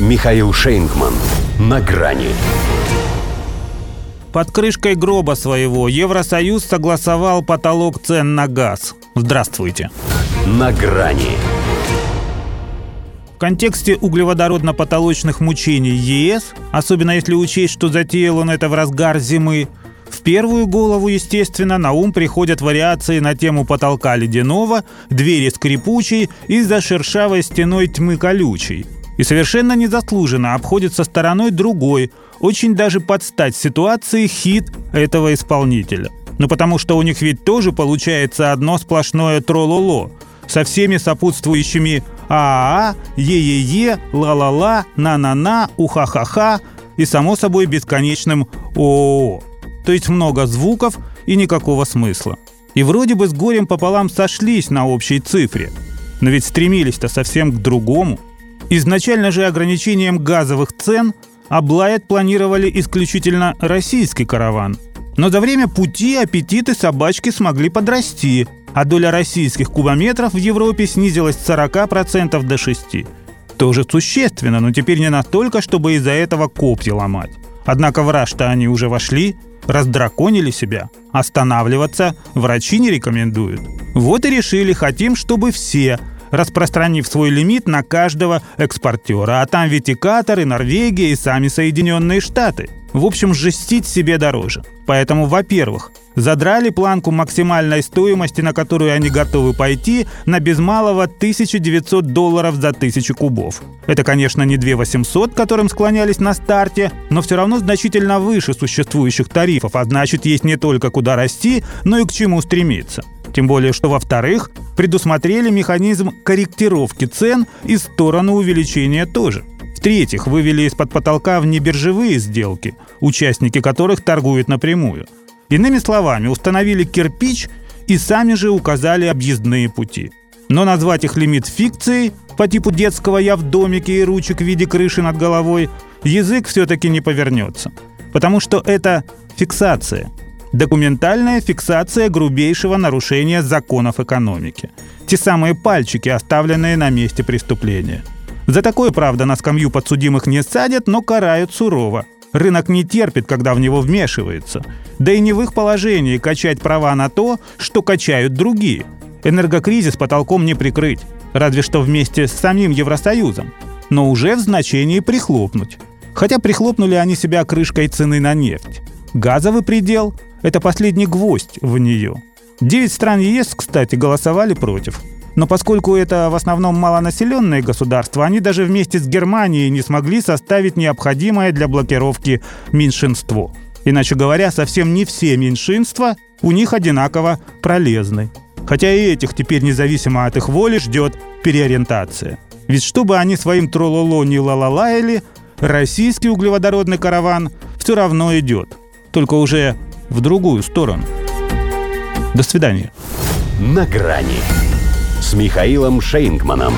Михаил Шейнгман. На грани. Под крышкой гроба своего Евросоюз согласовал потолок цен на газ. Здравствуйте. На грани. В контексте углеводородно-потолочных мучений ЕС, особенно если учесть, что затеял он это в разгар зимы, в первую голову, естественно, на ум приходят вариации на тему потолка ледяного, двери скрипучей и за шершавой стеной тьмы колючей. И совершенно незаслуженно обходится стороной другой, очень даже под стать ситуации хит этого исполнителя. Ну потому что у них ведь тоже получается одно сплошное трололо со всеми сопутствующими а-а, е-е-е, ла-ла-ла, на-на-на, уха-ха-ха и, само собой, бесконечным о То есть много звуков и никакого смысла. И вроде бы с горем пополам сошлись на общей цифре. Но ведь стремились-то совсем к другому. Изначально же ограничением газовых цен облаять планировали исключительно российский караван. Но за время пути аппетиты собачки смогли подрасти, а доля российских кубометров в Европе снизилась с 40% до 6%. Тоже существенно, но теперь не настолько, чтобы из-за этого копья ломать. Однако в раж-то они уже вошли, раздраконили себя. Останавливаться врачи не рекомендуют. Вот и решили, хотим, чтобы все – распространив свой лимит на каждого экспортера. А там ведь и Катар, и Норвегия, и сами Соединенные Штаты. В общем, жестить себе дороже. Поэтому, во-первых, задрали планку максимальной стоимости, на которую они готовы пойти, на без малого 1900 долларов за тысячу кубов. Это, конечно, не 2800, к которым склонялись на старте, но все равно значительно выше существующих тарифов, а значит, есть не только куда расти, но и к чему стремиться. Тем более, что, во-вторых, предусмотрели механизм корректировки цен и сторону увеличения тоже. В-третьих, вывели из-под потолка в небиржевые сделки, участники которых торгуют напрямую. Иными словами, установили кирпич и сами же указали объездные пути. Но назвать их лимит фикцией по типу детского «я в домике» и ручек в виде крыши над головой язык все-таки не повернется. Потому что это фиксация – Документальная фиксация грубейшего нарушения законов экономики. Те самые пальчики, оставленные на месте преступления. За такое, правда, на скамью подсудимых не садят, но карают сурово. Рынок не терпит, когда в него вмешивается. Да и не в их положении качать права на то, что качают другие. Энергокризис потолком не прикрыть, разве что вместе с самим Евросоюзом. Но уже в значении прихлопнуть. Хотя прихлопнули они себя крышкой цены на нефть. Газовый предел это последний гвоздь в нее. Девять стран ЕС, кстати, голосовали против. Но поскольку это в основном малонаселенные государства, они даже вместе с Германией не смогли составить необходимое для блокировки меньшинство. Иначе говоря, совсем не все меньшинства у них одинаково пролезны. Хотя и этих теперь независимо от их воли ждет переориентация. Ведь чтобы они своим трололо не лалалаяли, российский углеводородный караван все равно идет. Только уже в другую сторону. До свидания. На грани с Михаилом Шейнгманом.